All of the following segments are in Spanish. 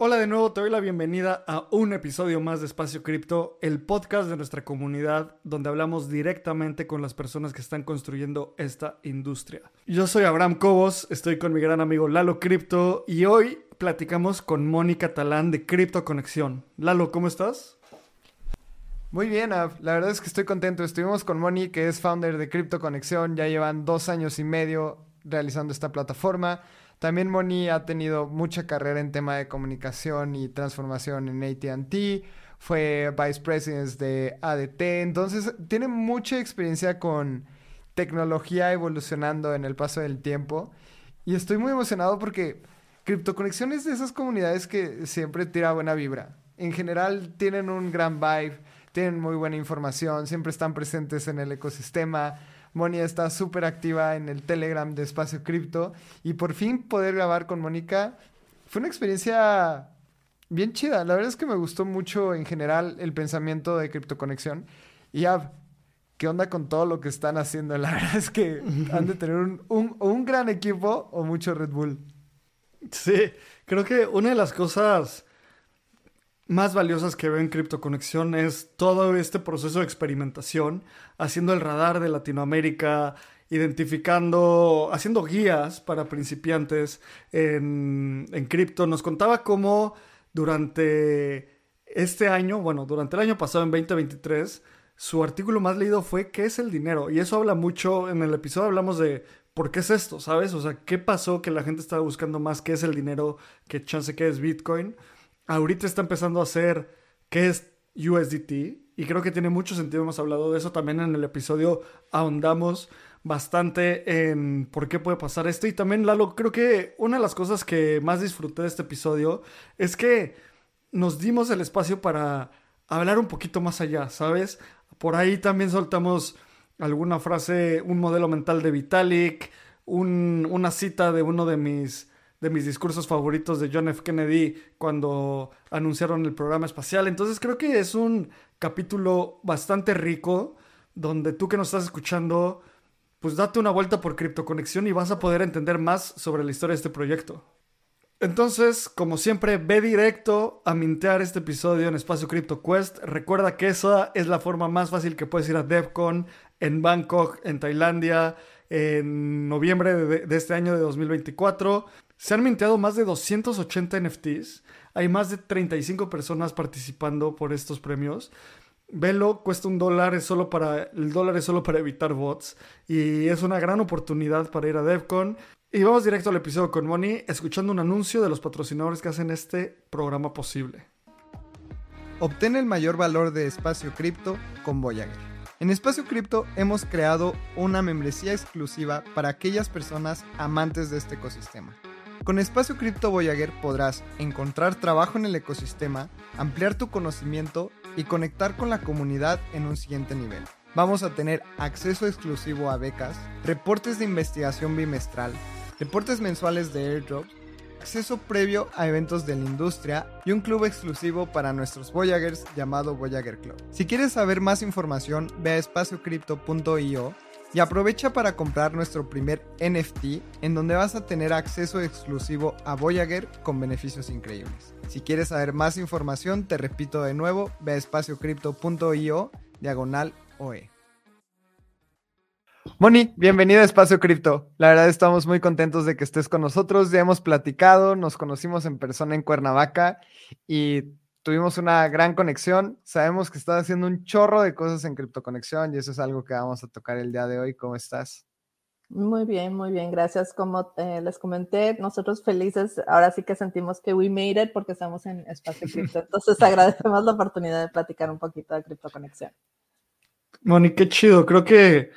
Hola de nuevo, te doy la bienvenida a un episodio más de Espacio Cripto, el podcast de nuestra comunidad donde hablamos directamente con las personas que están construyendo esta industria. Yo soy Abraham Cobos, estoy con mi gran amigo Lalo Cripto y hoy platicamos con Mónica Talán de Cripto Conexión. Lalo, ¿cómo estás? Muy bien, la verdad es que estoy contento. Estuvimos con Moni, que es founder de Cripto Conexión, ya llevan dos años y medio realizando esta plataforma. También Moni ha tenido mucha carrera en tema de comunicación y transformación en ATT. Fue vice president de ADT. Entonces, tiene mucha experiencia con tecnología evolucionando en el paso del tiempo. Y estoy muy emocionado porque CryptoConexión es de esas comunidades que siempre tira buena vibra. En general, tienen un gran vibe, tienen muy buena información, siempre están presentes en el ecosistema Moni está súper activa en el Telegram de Espacio Cripto. Y por fin poder grabar con Mónica fue una experiencia bien chida. La verdad es que me gustó mucho en general el pensamiento de Conexión. Y ya, ¿qué onda con todo lo que están haciendo? La verdad es que han de tener un, un gran equipo o mucho Red Bull. Sí, creo que una de las cosas más valiosas que veo en Conexión es todo este proceso de experimentación, haciendo el radar de Latinoamérica, identificando, haciendo guías para principiantes en, en cripto. Nos contaba cómo durante este año, bueno, durante el año pasado, en 2023, su artículo más leído fue ¿Qué es el dinero? Y eso habla mucho, en el episodio hablamos de ¿por qué es esto? ¿Sabes? O sea, ¿qué pasó que la gente estaba buscando más qué es el dinero que chance que es Bitcoin? Ahorita está empezando a hacer qué es USDT y creo que tiene mucho sentido, hemos hablado de eso también en el episodio, ahondamos bastante en por qué puede pasar esto y también Lalo, creo que una de las cosas que más disfruté de este episodio es que nos dimos el espacio para hablar un poquito más allá, ¿sabes? Por ahí también soltamos alguna frase, un modelo mental de Vitalik, una cita de uno de mis de mis discursos favoritos de John F. Kennedy cuando anunciaron el programa espacial. Entonces creo que es un capítulo bastante rico donde tú que nos estás escuchando, pues date una vuelta por Conexión y vas a poder entender más sobre la historia de este proyecto. Entonces, como siempre, ve directo a mintear este episodio en Espacio Crypto Quest. Recuerda que esa es la forma más fácil que puedes ir a DevCon en Bangkok, en Tailandia, en noviembre de, de este año de 2024. Se han minteado más de 280 NFTs. Hay más de 35 personas participando por estos premios. Velo cuesta un dólar, solo para, el dólar solo para evitar bots y es una gran oportunidad para ir a DevCon. Y vamos directo al episodio con Moni, escuchando un anuncio de los patrocinadores que hacen este programa posible. Obtén el mayor valor de espacio cripto con Voyager. En Espacio Cripto hemos creado una membresía exclusiva para aquellas personas amantes de este ecosistema. Con Espacio Cripto Voyager podrás encontrar trabajo en el ecosistema, ampliar tu conocimiento y conectar con la comunidad en un siguiente nivel. Vamos a tener acceso exclusivo a becas, reportes de investigación bimestral, reportes mensuales de airdrops, acceso previo a eventos de la industria y un club exclusivo para nuestros Voyagers llamado Voyager Club. Si quieres saber más información, ve a espaciocrypto.io y aprovecha para comprar nuestro primer NFT en donde vas a tener acceso exclusivo a Voyager con beneficios increíbles. Si quieres saber más información, te repito de nuevo, ve a espaciocrypto.io diagonal OE. Moni, bienvenida a Espacio Cripto. La verdad estamos muy contentos de que estés con nosotros. Ya hemos platicado, nos conocimos en persona en Cuernavaca y tuvimos una gran conexión. Sabemos que estás haciendo un chorro de cosas en Conexión y eso es algo que vamos a tocar el día de hoy. ¿Cómo estás? Muy bien, muy bien, gracias. Como eh, les comenté, nosotros felices, ahora sí que sentimos que we made it porque estamos en Espacio Cripto. Entonces agradecemos la oportunidad de platicar un poquito de Conexión. Moni, qué chido. Creo que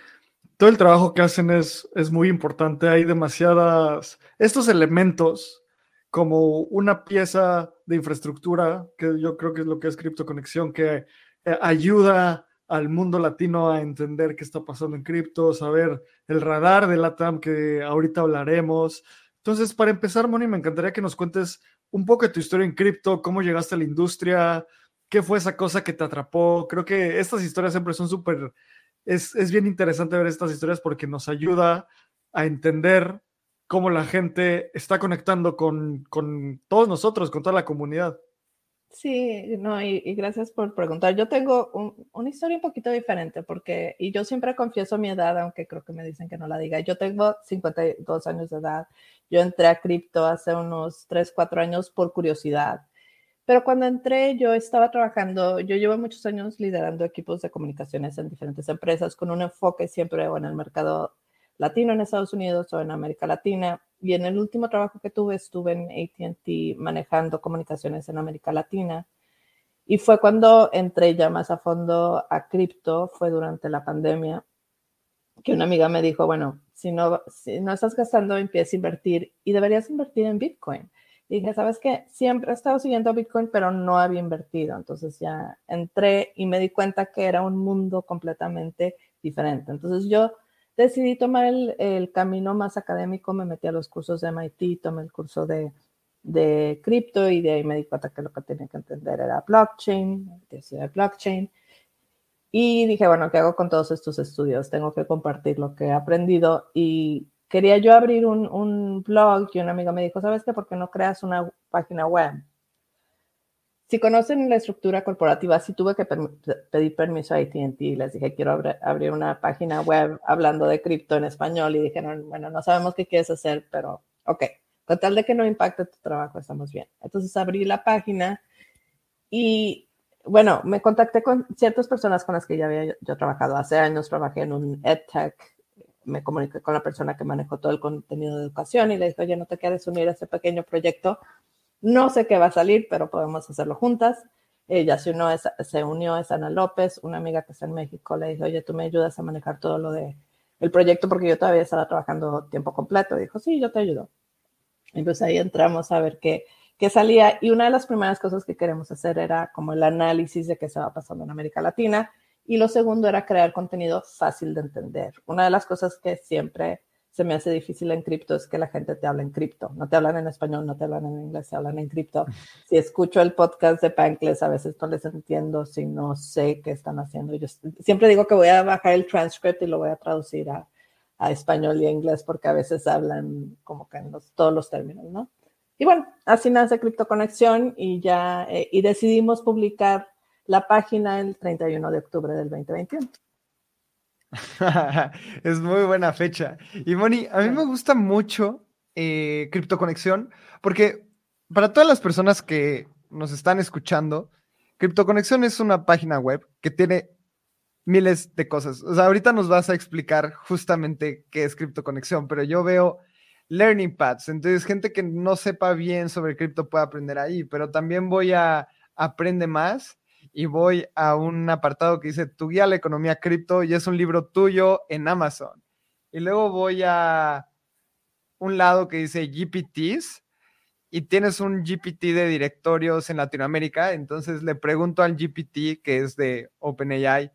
todo el trabajo que hacen es, es muy importante. Hay demasiadas, estos elementos como una pieza de infraestructura, que yo creo que es lo que es Cripto Conexión, que eh, ayuda al mundo latino a entender qué está pasando en cripto, saber el radar de LATAM que ahorita hablaremos. Entonces, para empezar, Moni, me encantaría que nos cuentes un poco de tu historia en cripto, cómo llegaste a la industria, qué fue esa cosa que te atrapó. Creo que estas historias siempre son súper, es, es bien interesante ver estas historias porque nos ayuda a entender cómo la gente está conectando con, con todos nosotros, con toda la comunidad. Sí, no, y, gracias por preguntar. Yo tengo una historia un poquito diferente porque, y yo siempre confieso mi edad, aunque creo que me dicen que no la diga. Yo tengo 52 años de edad. Yo entré a cripto hace unos 3, 4 años por curiosidad. Pero cuando entré, yo estaba trabajando, yo llevo muchos años liderando equipos de comunicaciones en diferentes empresas con un enfoque siempre en el mercado latino en Estados Unidos o en América Latina. Y en el último trabajo que tuve, estuve en ATT manejando comunicaciones en América Latina. Y fue cuando entré ya más a fondo a cripto, fue durante la pandemia, que una amiga me dijo, bueno, si no, si no estás gastando, empieza a invertir y deberías invertir en Bitcoin. Y dije, ¿sabes qué? Siempre he estado siguiendo Bitcoin, pero no había invertido. Entonces ya entré y me di cuenta que era un mundo completamente diferente. Entonces yo decidí tomar el, camino más académico, me metí a los cursos de MIT, tomé el curso de, de cripto y de ahí me di cuenta que lo que tenía que entender era blockchain, de blockchain. Y dije, bueno, ¿qué hago con todos estos estudios? Tengo que compartir lo que he aprendido y quería yo abrir un, un blog y una amiga me dijo, ¿sabes qué? ¿Por qué no creas una página web? Si conocen la estructura corporativa, sí tuve que pedir permiso a ATT y les dije, quiero abrir una página web hablando de cripto en español y dijeron, bueno, no sabemos qué quieres hacer, pero ok, con tal de que no impacte tu trabajo, estamos bien. Entonces abrí la página y bueno, me contacté con ciertas personas con las que ya había yo, trabajado. Hace años trabajé en un EdTech, me comuniqué con la persona que manejó todo el contenido de educación y le dije, oye, ¿no te quieres unir a ese pequeño proyecto? No sé qué va a salir, pero podemos hacerlo juntas. Ella se unió, se unió es Ana López, una amiga que está en México. Le dije, oye, tú me ayudas a manejar todo lo de el proyecto porque yo todavía estaba trabajando tiempo completo. dijo, sí, yo te ayudo. Y pues ahí entramos a ver qué, qué salía. Y una de las primeras cosas que queremos hacer era como el análisis de qué estaba pasando en América Latina. Y lo segundo era crear contenido fácil de entender. Una de las cosas que siempre se me hace difícil en cripto es que la gente te habla en cripto. No te hablan en español, no te hablan en inglés, te hablan en cripto. Si escucho el podcast de Pancles, a veces no les entiendo si no sé qué están haciendo. Yo siempre digo que voy a bajar el transcript y lo voy a traducir a, español y a inglés porque a veces hablan como que en todos los términos, ¿no? Y bueno, así nace Cripto Conexión y ya, eh, y decidimos publicar la página el 31 de octubre del 2021. es muy buena fecha. Y Moni, a mí me gusta mucho eh, Crypto Conexión porque para todas las personas que nos están escuchando, Crypto Conexión es una página web que tiene miles de cosas. O sea, ahorita nos vas a explicar justamente qué es Crypto Conexión, pero yo veo learning paths, entonces gente que no sepa bien sobre cripto puede aprender ahí, pero también voy a aprende más y voy a un apartado que dice Tu guía a la economía cripto y es un libro tuyo en Amazon. Y luego voy a un lado que dice GPTs y tienes un GPT de directorios en Latinoamérica. Entonces le pregunto al GPT, que es de OpenAI,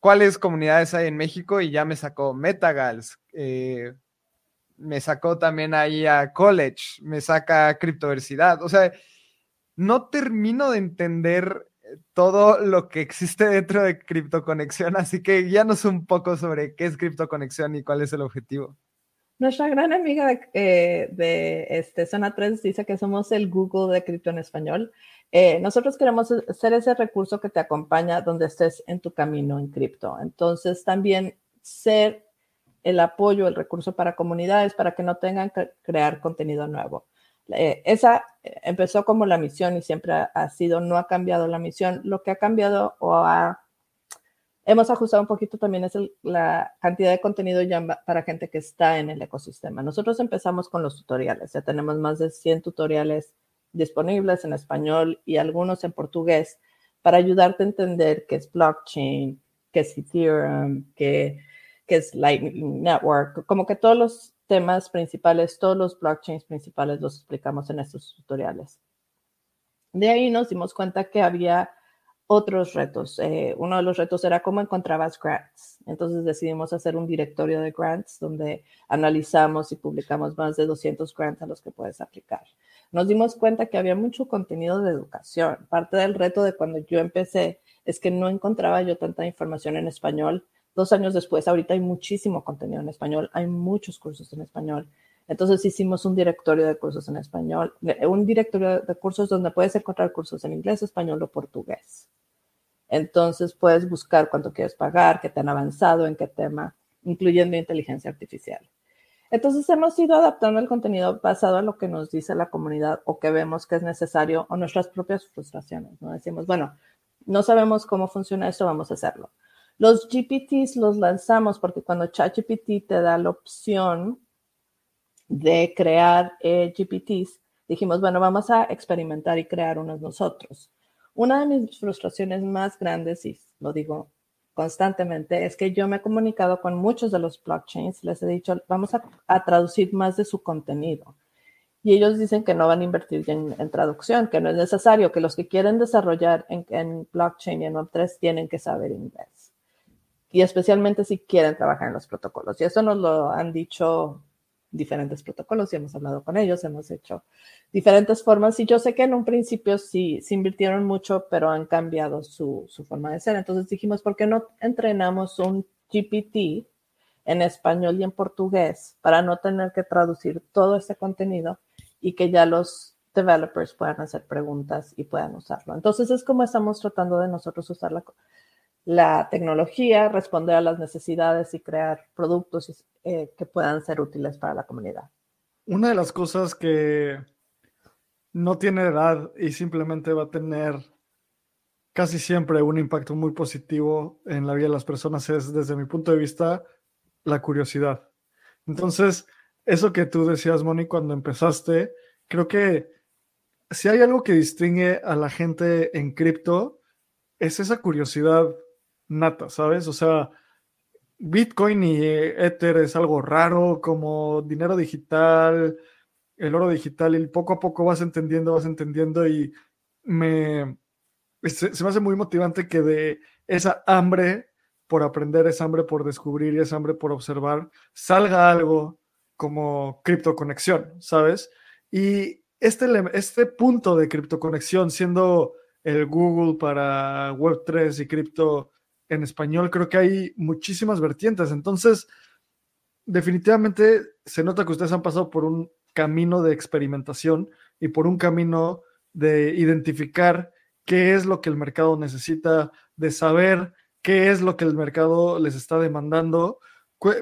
cuáles comunidades hay en México y ya me sacó Metagals. Eh, me sacó también ahí a College, me saca Criptoversidad. O sea, no termino de entender todo lo que existe dentro de CryptoConexión, así que guíanos un poco sobre qué es CryptoConexión y cuál es el objetivo. Nuestra gran amiga de, eh, este, Zona 3 dice que somos el Google de cripto en español. Eh, nosotros queremos ser ese recurso que te acompaña donde estés en tu camino en cripto. Entonces, también ser el apoyo, el recurso para comunidades para que no tengan que crear contenido nuevo. Eh, esa eh, empezó como la misión y siempre ha, sido, no ha cambiado la misión. Lo que ha cambiado o ha, hemos ajustado un poquito también es la cantidad de contenido ya para gente que está en el ecosistema. Nosotros empezamos con los tutoriales, ya tenemos más de 100 tutoriales disponibles en español y algunos en portugués para ayudarte a entender qué es blockchain, qué es Ethereum, qué, qué es Lightning Network, como que todos los temas principales, todos los blockchains principales los explicamos en estos tutoriales. De ahí nos dimos cuenta que había otros retos. Eh, uno de los retos era cómo encontrabas grants. Entonces decidimos hacer un directorio de grants donde analizamos y publicamos más de 200 grants a los que puedes aplicar. Nos dimos cuenta que había mucho contenido de educación. Parte del reto de cuando yo empecé es que no encontraba yo tanta información en español Dos años después, ahorita hay muchísimo contenido en español, hay muchos cursos en español. Entonces hicimos un directorio de cursos en español, un directorio de cursos donde puedes encontrar cursos en inglés, español o portugués. Entonces puedes buscar cuánto quieres pagar, qué te han avanzado, en qué tema, incluyendo inteligencia artificial. Entonces hemos ido adaptando el contenido basado en lo que nos dice la comunidad o que vemos que es necesario o nuestras propias frustraciones. ¿no? Decimos, bueno, no sabemos cómo funciona esto, vamos a hacerlo. Los GPTs los lanzamos porque cuando ChatGPT te da la opción de crear eh, GPTs, dijimos, bueno, vamos a experimentar y crear unos nosotros. Una de mis frustraciones más grandes, y lo digo constantemente, es que yo me he comunicado con muchos de los blockchains, les he dicho, vamos a, traducir más de su contenido. Y ellos dicen que no van a invertir en, traducción, que no es necesario, que los que quieren desarrollar en, blockchain y en Web3 tienen que saber inglés. Y especialmente si quieren trabajar en los protocolos. Y eso nos lo han dicho diferentes protocolos y hemos hablado con ellos, hemos hecho diferentes formas y yo sé que en un principio sí se invirtieron mucho, pero han cambiado su, su, forma de ser. Entonces dijimos, ¿por qué no entrenamos un GPT en español y en portugués para no tener que traducir todo ese contenido y que ya los developers puedan hacer preguntas y puedan usarlo? Entonces es como estamos tratando de nosotros usar la, la tecnología, responder a las necesidades y crear productos eh, que puedan ser útiles para la comunidad. Una de las cosas que no tiene edad y simplemente va a tener casi siempre un impacto muy positivo en la vida de las personas es, desde mi punto de vista, la curiosidad. Entonces, eso que tú decías, Moni, cuando empezaste, creo que si hay algo que distingue a la gente en cripto, es esa curiosidad nata, ¿sabes? O sea, Bitcoin y Ether es algo raro, como dinero digital, el oro digital, y poco a poco vas entendiendo, vas entendiendo, y me se, me hace muy motivante que de esa hambre por aprender, esa hambre por descubrir y esa hambre por observar, salga algo como criptoconexión, ¿sabes? Y este, este punto de criptoconexión, siendo el Google para Web3 y cripto en español, creo que hay muchísimas vertientes. Entonces, definitivamente se nota que ustedes han pasado por un camino de experimentación y por un camino de identificar qué es lo que el mercado necesita, de saber qué es lo que el mercado les está demandando.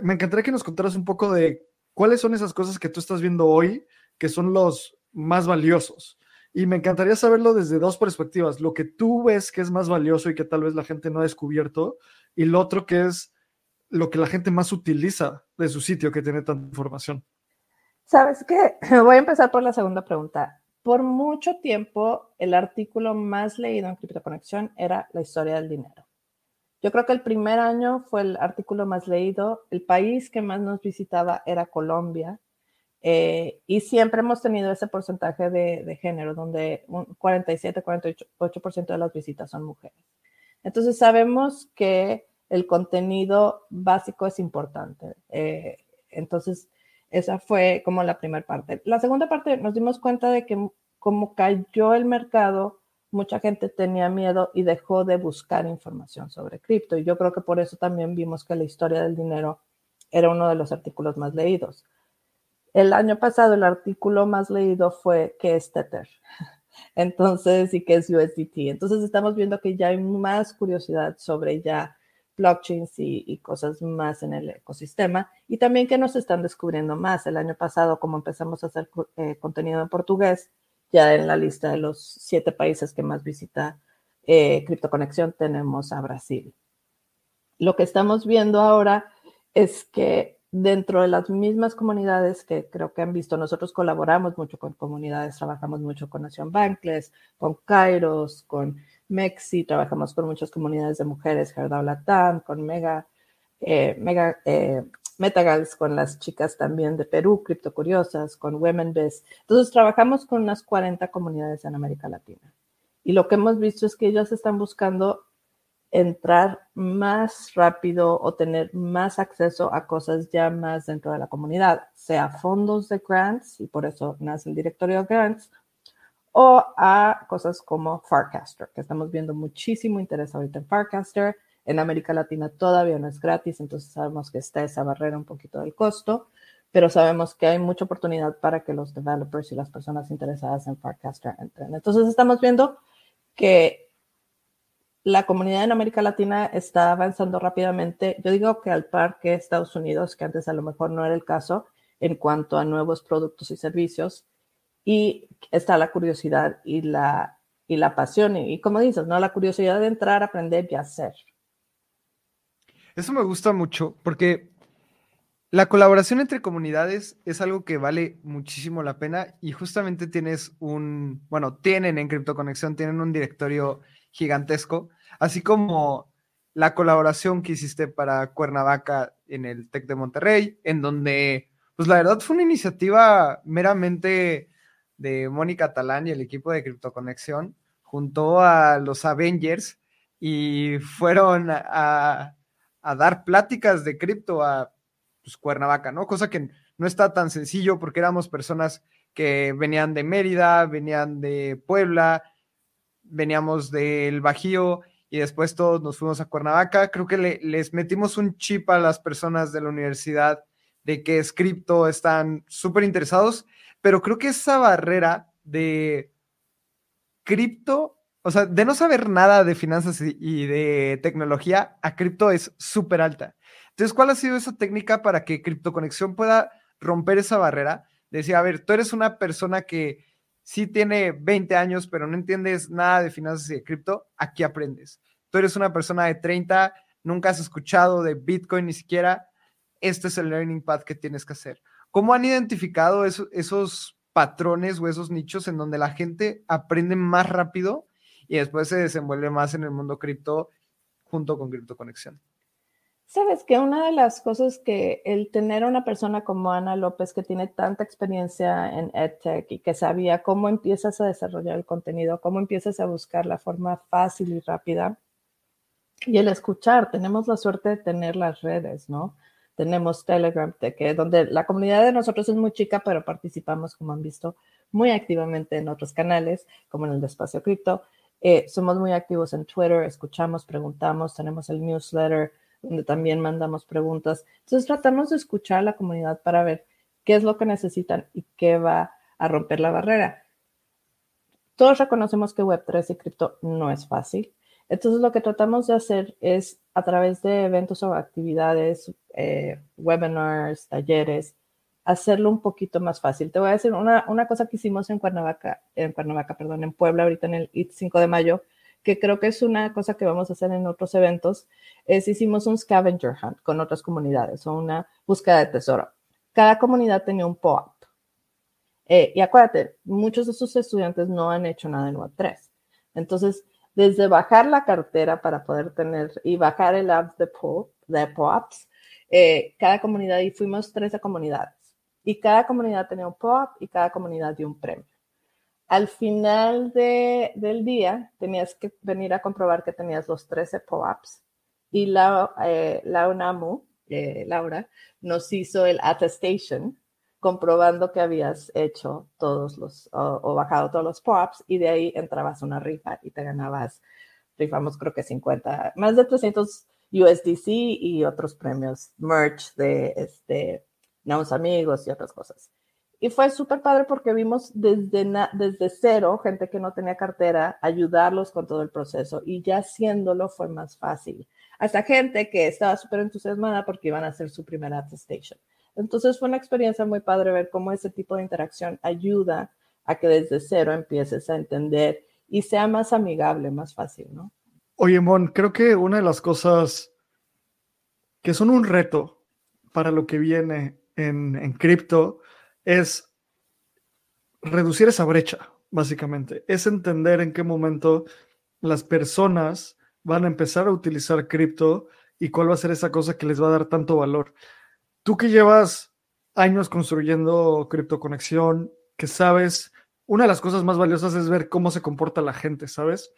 Me encantaría que nos contaras un poco de cuáles son esas cosas que tú estás viendo hoy que son los más valiosos. Y me encantaría saberlo desde dos perspectivas. Lo que tú ves que es más valioso y que tal vez la gente no ha descubierto, y lo otro que es lo que la gente más utiliza de su sitio que tiene tanta información. Sabes qué, voy a empezar por la segunda pregunta. Por mucho tiempo, el artículo más leído en CryptoConexión era la historia del dinero. Yo creo que el primer año fue el artículo más leído. El país que más nos visitaba era Colombia. Eh, y siempre hemos tenido ese porcentaje de, género, donde un 47, 48% de las visitas son mujeres. Entonces sabemos que el contenido básico es importante. Eh, entonces, esa fue como la primera parte. La segunda parte, nos dimos cuenta de que como cayó el mercado, mucha gente tenía miedo y dejó de buscar información sobre cripto. Y yo creo que por eso también vimos que la historia del dinero era uno de los artículos más leídos. El año pasado el artículo más leído fue ¿qué es Tether? Entonces, y qué es USDT. Entonces estamos viendo que ya hay más curiosidad sobre ya blockchains y, cosas más en el ecosistema y también que nos están descubriendo más. El año pasado, como empezamos a hacer eh, contenido en portugués, ya en la lista de los siete países que más visita eh, CryptoConexión tenemos a Brasil. Lo que estamos viendo ahora es que dentro de las mismas comunidades que creo que han visto, nosotros colaboramos mucho con comunidades, trabajamos mucho con Nación Bankless, con Kairos, con Mexi, trabajamos con muchas comunidades de mujeres, Herdao Latam, con Mega, eh, Mega eh, Metagals, con las chicas también de Perú, Criptocuriosas, con Women Biz. Entonces trabajamos con unas 40 comunidades en América Latina. Y lo que hemos visto es que ellos están buscando entrar más rápido o tener más acceso a cosas ya más dentro de la comunidad, sea fondos de grants, y por eso nace el directorio de grants, o a cosas como Farcaster, que estamos viendo muchísimo interés ahorita en Farcaster. En América Latina todavía no es gratis, entonces sabemos que está esa barrera un poquito del costo, pero sabemos que hay mucha oportunidad para que los developers y las personas interesadas en Farcaster entren. Entonces estamos viendo que la comunidad en América Latina está avanzando rápidamente. Yo digo que al par que Estados Unidos, que antes a lo mejor no era el caso en cuanto a nuevos productos y servicios, y está la curiosidad y la, y la pasión, y, como dices, ¿no? La curiosidad de entrar, aprender y hacer. Eso me gusta mucho porque la colaboración entre comunidades es algo que vale muchísimo la pena y justamente tienes un, bueno, tienen en CryptoConexión, tienen un directorio gigantesco, así como la colaboración que hiciste para Cuernavaca en el TEC de Monterrey, en donde, pues la verdad fue una iniciativa meramente de Mónica Talán y el equipo de CryptoConexión, junto a los Avengers y fueron a, dar pláticas de cripto a pues, Cuernavaca, ¿no? Cosa que no está tan sencillo porque éramos personas que venían de Mérida, venían de Puebla, veníamos del Bajío y después todos nos fuimos a Cuernavaca. Creo que les metimos un chip a las personas de la universidad de que es cripto, están súper interesados, pero creo que esa barrera de cripto, o sea, de no saber nada de finanzas y de tecnología a cripto es súper alta. Entonces, ¿cuál ha sido esa técnica para que Cripto Conexión pueda romper esa barrera? Decir, a ver, tú eres una persona que sí tiene 20 años, pero no entiendes nada de finanzas y de cripto, aquí aprendes. Tú eres una persona de 30, nunca has escuchado de Bitcoin ni siquiera, este es el learning path que tienes que hacer. ¿Cómo han identificado esos patrones o esos nichos en donde la gente aprende más rápido y después se desenvuelve más en el mundo cripto junto con Cripto Conexión? Sabes que una de las cosas que el tener una persona como Ana López que tiene tanta experiencia en EdTech y que sabía cómo empiezas a desarrollar el contenido, cómo empiezas a buscar la forma fácil y rápida y el escuchar, tenemos la suerte de tener las redes, ¿no? Tenemos Telegram, que, donde la comunidad de nosotros es muy chica, pero participamos, como han visto, muy activamente en otros canales, como en el de Espacio Cripto. Eh, somos muy activos en Twitter, escuchamos, preguntamos, tenemos el newsletter, donde también mandamos preguntas. Entonces tratamos de escuchar a la comunidad para ver qué es lo que necesitan y qué va a romper la barrera. Todos reconocemos que Web3 y cripto no es fácil. Entonces lo que tratamos de hacer es a través de eventos o actividades, eh, webinars, talleres, hacerlo un poquito más fácil. Te voy a decir una, una, cosa que hicimos en Cuernavaca, en Cuernavaca, perdón, en Puebla, ahorita en el 5 de mayo, que creo que es una cosa que vamos a hacer en otros eventos, es hicimos un scavenger hunt con otras comunidades o una búsqueda de tesoro. Cada comunidad tenía un POAP. Eh, y acuérdate, muchos de sus estudiantes no han hecho nada en Web3. Entonces, desde bajar la cartera para poder tener y bajar el app de, PO, de POAPs, eh, cada comunidad, y fuimos 13 comunidades, y cada comunidad tenía un POAP y cada comunidad dio un premio al final del día tenías que venir a comprobar que tenías los 13 POAPs y la, eh, la UNAMU, eh, Laura, nos hizo el attestation comprobando que habías hecho todos los o, bajado todos los POAPs y de ahí entrabas una rifa y te ganabas, rifamos creo que 50, más de 300 USDC y otros premios, merch de este, nuevos amigos y otras cosas. Y fue súper padre porque vimos desde, desde cero gente que no tenía cartera, ayudarlos con todo el proceso y ya haciéndolo fue más fácil. Hasta gente que estaba súper entusiasmada porque iban a hacer su primera attestation. Entonces fue una experiencia muy padre ver cómo ese tipo de interacción ayuda a que desde cero empieces a entender y sea más amigable, más fácil, ¿no? Oye, Mon, creo que una de las cosas que son un reto para lo que viene en, en cripto es reducir esa brecha, básicamente. Es entender en qué momento las personas van a empezar a utilizar cripto y cuál va a ser esa cosa que les va a dar tanto valor. Tú que llevas años construyendo criptoconexión, que sabes, una de las cosas más valiosas es ver cómo se comporta la gente, ¿sabes?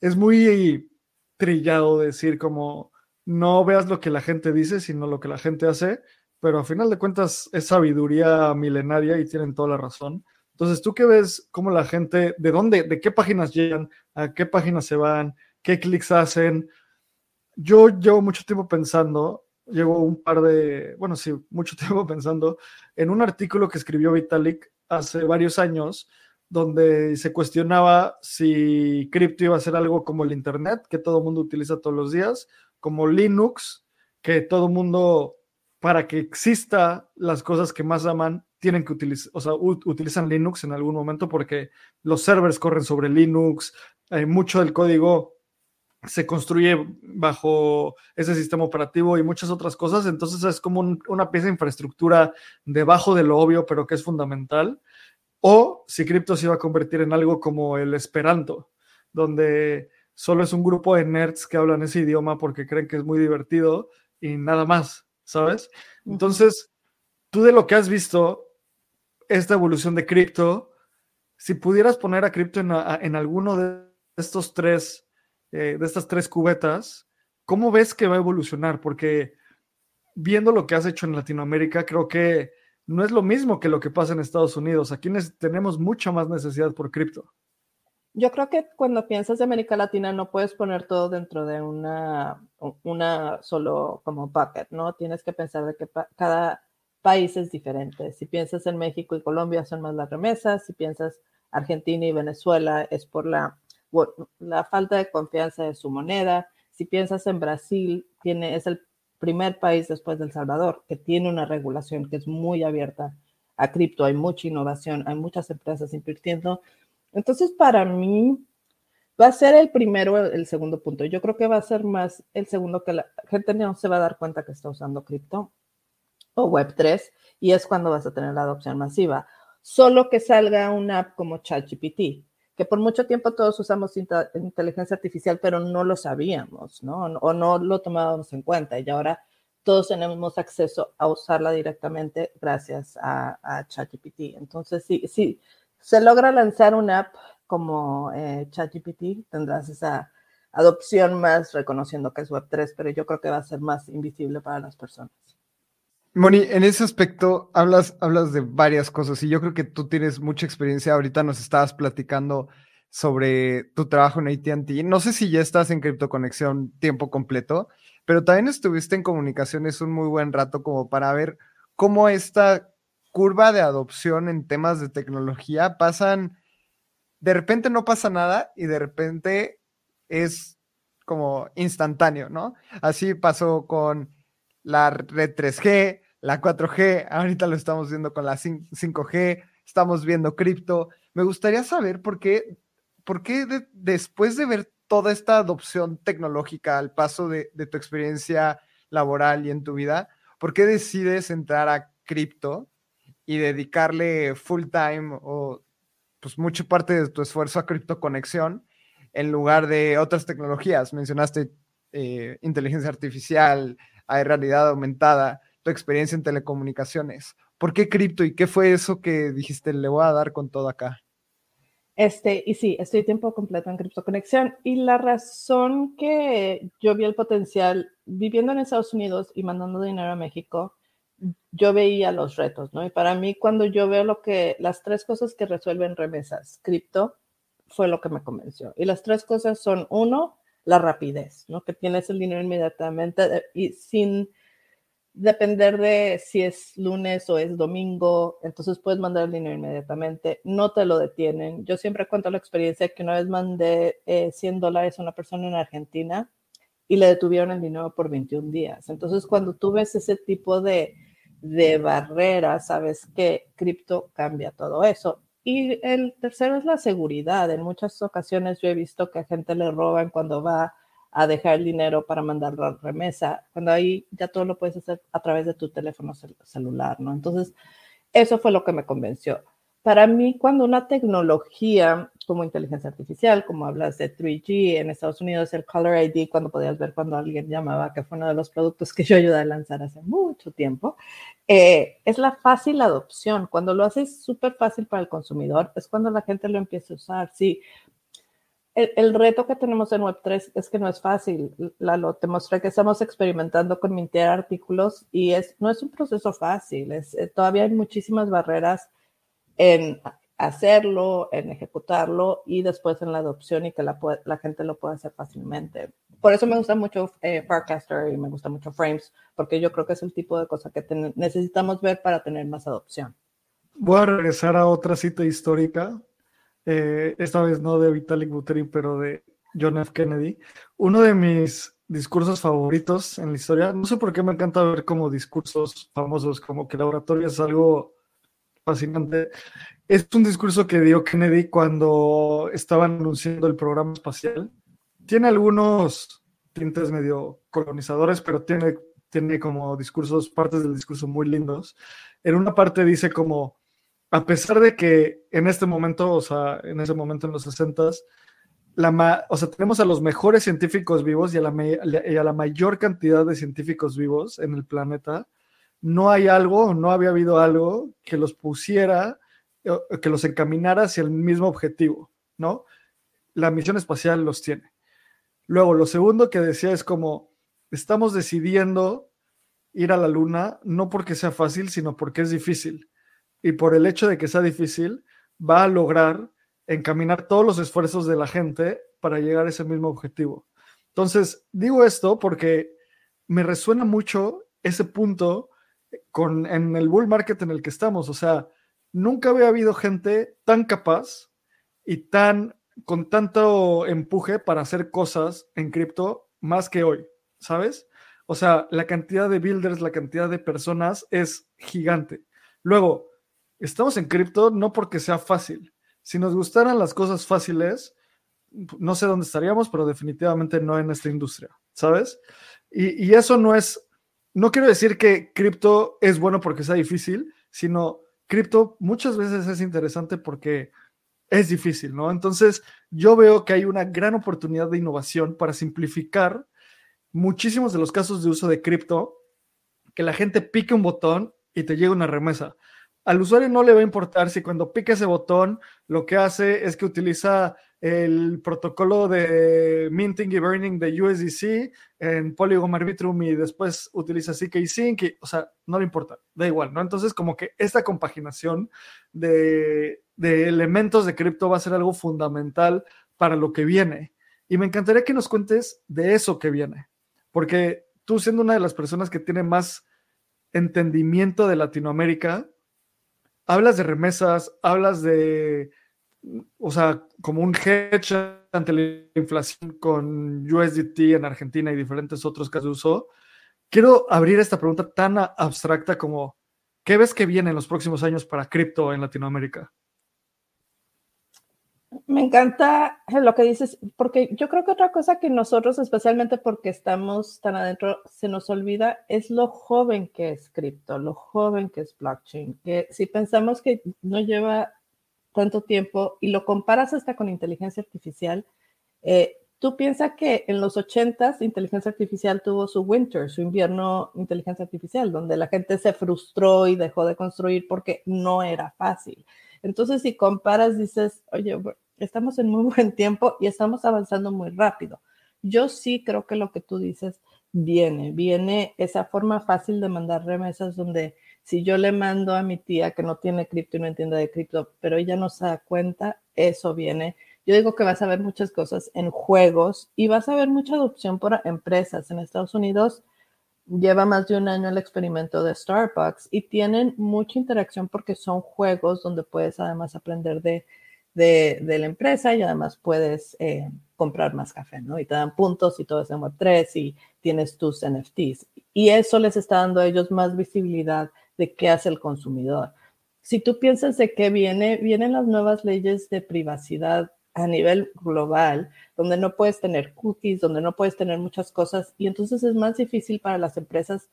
Es muy trillado decir como no veas lo que la gente dice, sino lo que la gente hace pero a final de cuentas es sabiduría milenaria y tienen toda la razón. Entonces, ¿tú qué ves cómo la gente, de dónde, de qué páginas llegan, a qué páginas se van, qué clics hacen? Yo llevo mucho tiempo pensando llevo un par de, bueno, sí, mucho tiempo pensando en un artículo que escribió Vitalik hace varios años, donde se cuestionaba si cripto iba a ser algo como el Internet, que todo el mundo utiliza todos los días, como Linux, que todo el mundo, para que exista las cosas que más aman, tienen que utilizar, o sea, utilizan Linux en algún momento porque los servers corren sobre Linux, hay mucho del código se construye bajo ese sistema operativo y muchas otras cosas. Entonces es como una pieza de infraestructura debajo de lo obvio, pero que es fundamental. O si cripto se iba a convertir en algo como el Esperanto, donde solo es un grupo de nerds que hablan ese idioma porque creen que es muy divertido y nada más, ¿sabes? Entonces, tú de lo que has visto, esta evolución de cripto, si pudieras poner a cripto en, en alguno de estos tres eh, de estas tres cubetas, ¿cómo ves que va a evolucionar? Porque viendo lo que has hecho en Latinoamérica, creo que no es lo mismo que lo que pasa en Estados Unidos. Aquí tenemos mucha más necesidad por cripto. Yo creo que cuando piensas de América Latina no puedes poner todo dentro de una, una solo como bucket, ¿no? Tienes que pensar de que cada país es diferente. Si piensas en México y Colombia son más las remesas, si piensas Argentina y Venezuela es por la la falta de confianza de su moneda. Si piensas en Brasil, tiene, es el primer país después del Salvador que tiene una regulación que es muy abierta a cripto, hay mucha innovación, hay muchas empresas invirtiendo. Entonces, para mí, va a ser el primero, el segundo punto. Yo creo que va a ser más el segundo que la gente no se va a dar cuenta que está usando cripto o Web3 y es cuando vas a tener la adopción masiva. Solo que salga una app como ChatGPT que por mucho tiempo todos usamos inteligencia artificial, pero no lo sabíamos, ¿no? O no lo tomábamos en cuenta y ahora todos tenemos acceso a usarla directamente gracias a, ChatGPT. Entonces, si, si se logra lanzar una app como eh, ChatGPT, tendrás esa adopción más reconociendo que es Web3, pero yo creo que va a ser más invisible para las personas. Moni, en ese aspecto hablas, hablas de varias cosas y yo creo que tú tienes mucha experiencia. Ahorita nos estabas platicando sobre tu trabajo en ATT. No sé si ya estás en Conexión tiempo completo, pero también estuviste en comunicaciones un muy buen rato como para ver cómo esta curva de adopción en temas de tecnología pasan, de repente no pasa nada y de repente es como instantáneo, ¿no? Así pasó con la red 3G, la 4G, ahorita lo estamos viendo con la 5G, estamos viendo cripto. Me gustaría saber por qué, por qué después de ver toda esta adopción tecnológica al paso de, tu experiencia laboral y en tu vida, ¿por qué decides entrar a cripto y dedicarle full time o pues mucha parte de tu esfuerzo a cripto conexión en lugar de otras tecnologías? Mencionaste eh, inteligencia artificial, hay realidad aumentada tu experiencia en telecomunicaciones. ¿Por qué cripto y qué fue eso que dijiste, le voy a dar con todo acá? Este, y sí, estoy tiempo completo en Cripto Conexión y la razón que yo vi el potencial viviendo en Estados Unidos y mandando dinero a México, yo veía los retos, ¿no? Y para mí cuando yo veo lo que las tres cosas que resuelven remesas, cripto fue lo que me convenció. Y las tres cosas son uno, la rapidez, ¿no? Que tienes el dinero inmediatamente y sin depender de si es lunes o es domingo, entonces puedes mandar el dinero inmediatamente, no te lo detienen. Yo siempre cuento la experiencia que una vez mandé 100 eh, dólares a una persona en Argentina y le detuvieron el dinero por 21 días. Entonces, cuando tú ves ese tipo de, de barreras, sabes que cripto cambia todo eso. Y el tercero es la seguridad. En muchas ocasiones yo he visto que a gente le roban cuando va a dejar el dinero para mandar la remesa, cuando ahí ya todo lo puedes hacer a través de tu teléfono celular, ¿no? Entonces, eso fue lo que me convenció. Para mí, cuando una tecnología como inteligencia artificial, como hablas de 3G en Estados Unidos, el Color ID, cuando podías ver cuando alguien llamaba, que fue uno de los productos que yo ayudé a lanzar hace mucho tiempo, eh, es la fácil adopción. Cuando lo haces súper fácil para el consumidor, es cuando la gente lo empieza a usar. Sí, el, reto que tenemos en Web3 es que no es fácil. Lalo, te mostré que estamos experimentando con mintear artículos y es, no es un proceso fácil. Es, eh, todavía hay muchísimas barreras en hacerlo, en ejecutarlo y después en la adopción y que la, la gente lo pueda hacer fácilmente. Por eso me gusta mucho eh, Farcaster y me gusta mucho Frames, porque yo creo que es el tipo de cosa que necesitamos ver para tener más adopción. Voy a regresar a otra cita histórica, eh, esta vez no de Vitalik Buterin, pero de John F. Kennedy. Uno de mis discursos favoritos en la historia, no sé por qué me encanta ver como discursos famosos, como que la oratoria es algo fascinante. Es un discurso que dio Kennedy cuando estaban anunciando el programa espacial. Tiene algunos tintes medio colonizadores, pero tiene, tiene como discursos, partes del discurso muy lindos. En una parte dice como, a pesar de que en este momento, o sea, en ese momento en los 60 la o sea, tenemos a los mejores científicos vivos y a la mayor cantidad de científicos vivos en el planeta, no hay algo, no había habido algo que los pusiera, que los encaminara hacia el mismo objetivo, ¿no? La misión espacial los tiene. Luego, lo segundo que decía es como, estamos decidiendo ir a la luna no porque sea fácil, sino porque es difícil. Y por el hecho de que sea difícil, va a lograr encaminar todos los esfuerzos de la gente para llegar a ese mismo objetivo. Entonces, digo esto porque me resuena mucho ese punto con, en el bull market en el que estamos. O sea, nunca había habido gente tan capaz y tan con tanto empuje para hacer cosas en cripto más que hoy, ¿sabes? O sea, la cantidad de builders, la cantidad de personas es gigante. Luego, estamos en cripto no porque sea fácil. Si nos gustaran las cosas fáciles, no sé dónde estaríamos, pero definitivamente no en esta industria, ¿sabes? Y, y eso no es no quiero decir que cripto es bueno porque sea difícil, sino cripto muchas veces es interesante porque es difícil, ¿no? Entonces, yo veo que hay una gran oportunidad de innovación para simplificar muchísimos de los casos de uso de cripto, que la gente pique un botón y te llegue una remesa. Al usuario no le va a importar si cuando pica ese botón lo que hace es que utiliza el protocolo de minting y burning de USDC en Polygon Arbitrum y después utiliza CK Sync, o sea, no le importa, da igual, ¿no? Entonces, como que esta compaginación de, de elementos de cripto va a ser algo fundamental para lo que viene. Y me encantaría que nos cuentes de eso que viene, porque tú siendo una de las personas que tiene más entendimiento de Latinoamérica, hablas de remesas, hablas de o sea, como un hedge ante la inflación con USDT en Argentina y diferentes otros casos de uso, quiero abrir esta pregunta tan abstracta como, ¿qué ves que viene en los próximos años para cripto en Latinoamérica? Me encanta lo que dices, porque yo creo que otra cosa que nosotros, especialmente porque estamos tan adentro, se nos olvida es lo joven que es cripto, lo joven que es blockchain, que si pensamos que no lleva tanto tiempo y lo comparas hasta con inteligencia artificial, eh, tú piensas que en los 80 inteligencia artificial tuvo su winter, su invierno inteligencia artificial, donde la gente se frustró y dejó de construir porque no era fácil. Entonces, si comparas, dices, oye, estamos en muy buen tiempo y estamos avanzando muy rápido. Yo sí creo que lo que tú dices viene, viene esa forma fácil de mandar remesas donde si yo le mando a mi tía que no tiene cripto y no entiende de cripto, pero ella no se da cuenta, eso viene. Yo digo que vas a ver muchas cosas en juegos y vas a ver mucha adopción por empresas. En Estados Unidos lleva más de un año el experimento de Starbucks y tienen mucha interacción porque son juegos donde puedes además aprender de, de, la empresa y además puedes eh, comprar más café, ¿no? Y te dan puntos y todo es en Web3 y tienes tus NFTs. Y eso les está dando a ellos más visibilidad de qué hace el consumidor. Si tú piensas de qué viene, vienen las nuevas leyes de privacidad a nivel global, donde no puedes tener cookies, donde no puedes tener muchas cosas, y entonces es más difícil para las empresas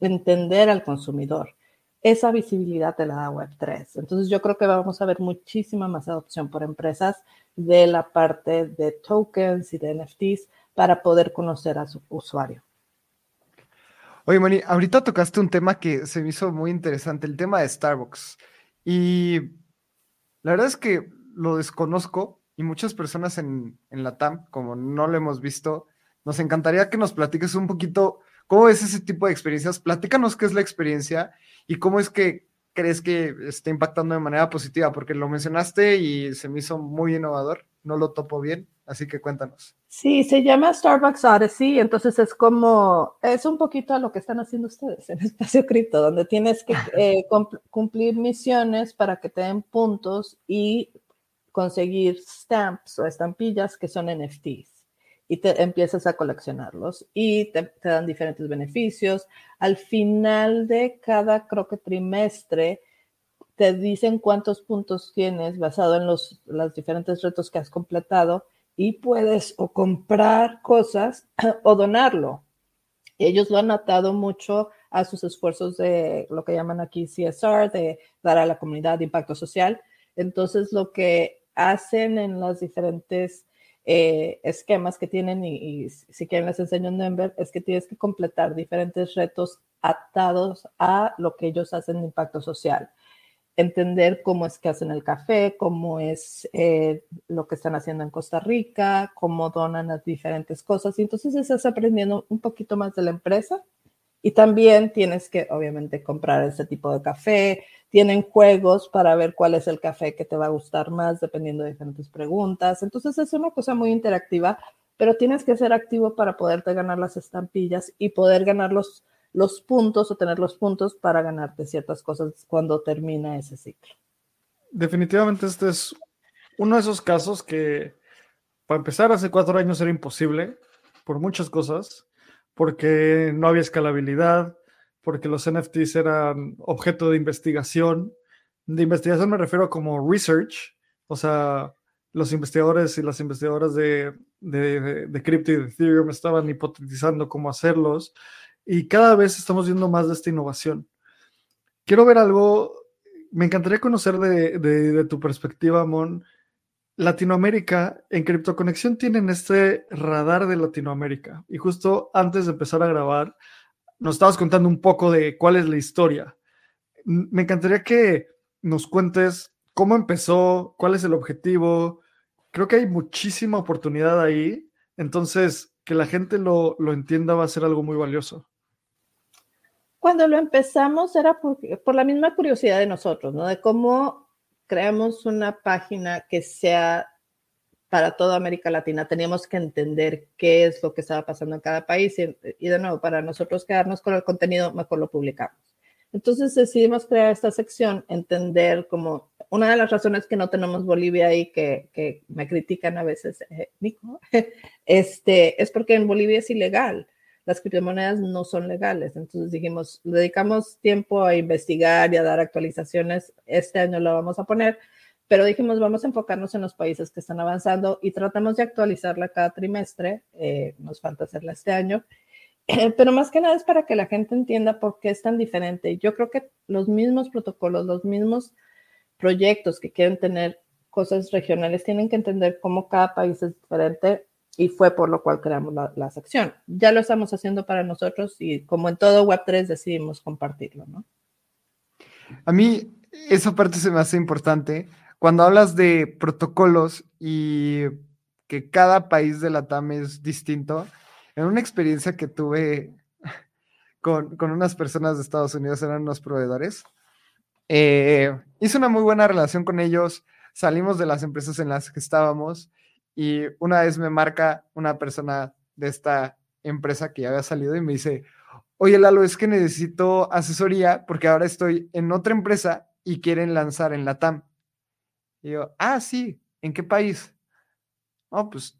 entender al consumidor. Esa visibilidad te la da Web3. Entonces yo creo que vamos a ver muchísima más adopción por empresas de la parte de tokens y de NFTs para poder conocer a su usuario. Oye, Moni, ahorita tocaste un tema que se me hizo muy interesante, el tema de Starbucks. Y la verdad es que lo desconozco y muchas personas en, en la TAM, como no lo hemos visto, nos encantaría que nos platiques un poquito cómo es ese tipo de experiencias. Platícanos qué es la experiencia y cómo es que, crees que está impactando de manera positiva? Porque lo mencionaste y se me hizo muy innovador, no lo topo bien, así que cuéntanos. Sí, se llama Starbucks Odyssey, entonces es como, es un poquito a lo que están haciendo ustedes en Espacio Cripto, donde tienes que eh, cumplir misiones para que te den puntos y conseguir stamps o estampillas que son NFTs y te empiezas a coleccionarlos y te, dan diferentes beneficios. Al final de cada, creo que trimestre, te dicen cuántos puntos tienes basado en los, los diferentes retos que has completado y puedes o comprar cosas o donarlo. Ellos lo han atado mucho a sus esfuerzos de lo que llaman aquí CSR, de dar a la comunidad de impacto social. Entonces, lo que hacen en las diferentes eh, esquemas que tienen y, si quieren les enseño en Denver, es que tienes que completar diferentes retos atados a lo que ellos hacen de impacto social. Entender cómo es que hacen el café, cómo es eh, lo que están haciendo en Costa Rica, cómo donan las diferentes cosas. Y entonces estás aprendiendo un poquito más de la empresa y también tienes que, obviamente, comprar ese tipo de café, tienen juegos para ver cuál es el café que te va a gustar más dependiendo de diferentes preguntas. Entonces es una cosa muy interactiva, pero tienes que ser activo para poderte ganar las estampillas y poder ganar los, los puntos o tener los puntos para ganarte ciertas cosas cuando termina ese ciclo. Definitivamente este es uno de esos casos que, para empezar, hace cuatro años era imposible por muchas cosas, porque no había escalabilidad, porque los NFTs eran objeto de investigación. De investigación me refiero como research, o sea, los investigadores y las investigadoras de, de, de, Crypto y de Ethereum estaban hipotetizando cómo hacerlos y cada vez estamos viendo más de esta innovación. Quiero ver algo, me encantaría conocer de, tu perspectiva, Mon. Latinoamérica, en CryptoConexión tienen este radar de Latinoamérica y justo antes de empezar a grabar, nos estabas contando un poco de cuál es la historia. Me encantaría que nos cuentes cómo empezó, cuál es el objetivo. Creo que hay muchísima oportunidad ahí, entonces que la gente lo, entienda va a ser algo muy valioso. Cuando lo empezamos era por, la misma curiosidad de nosotros, ¿no? De cómo creamos una página que sea para toda América Latina. Teníamos que entender qué es lo que estaba pasando en cada país y, de nuevo, para nosotros quedarnos con el contenido, mejor lo publicamos. Entonces decidimos crear esta sección, entender como una de las razones que no tenemos Bolivia que, que me critican a veces, eh, Nico, este, es porque en Bolivia es ilegal. Las criptomonedas no son legales. Entonces dijimos, dedicamos tiempo a investigar y a dar actualizaciones. Este año lo vamos a poner pero dijimos, vamos a enfocarnos en los países que están avanzando y tratamos de actualizarla cada trimestre, eh, nos falta hacerla este año, pero más que nada es para que la gente entienda por qué es tan diferente. Yo creo que los mismos protocolos, los mismos proyectos que quieren tener cosas regionales tienen que entender cómo cada país es diferente y fue por lo cual creamos la, la sección. Ya lo estamos haciendo para nosotros y como en todo Web3 decidimos compartirlo, ¿no? A mí esa parte se me hace importante cuando hablas de protocolos y que cada país de la TAM es distinto, en una experiencia que tuve con, unas personas de Estados Unidos, eran unos proveedores, eh, hice una muy buena relación con ellos, salimos de las empresas en las que estábamos y una vez me marca una persona de esta empresa que ya había salido y me dice, oye Lalo, es que necesito asesoría porque ahora estoy en otra empresa y quieren lanzar en la TAM. Y yo, ah, sí, ¿en qué país? Oh, pues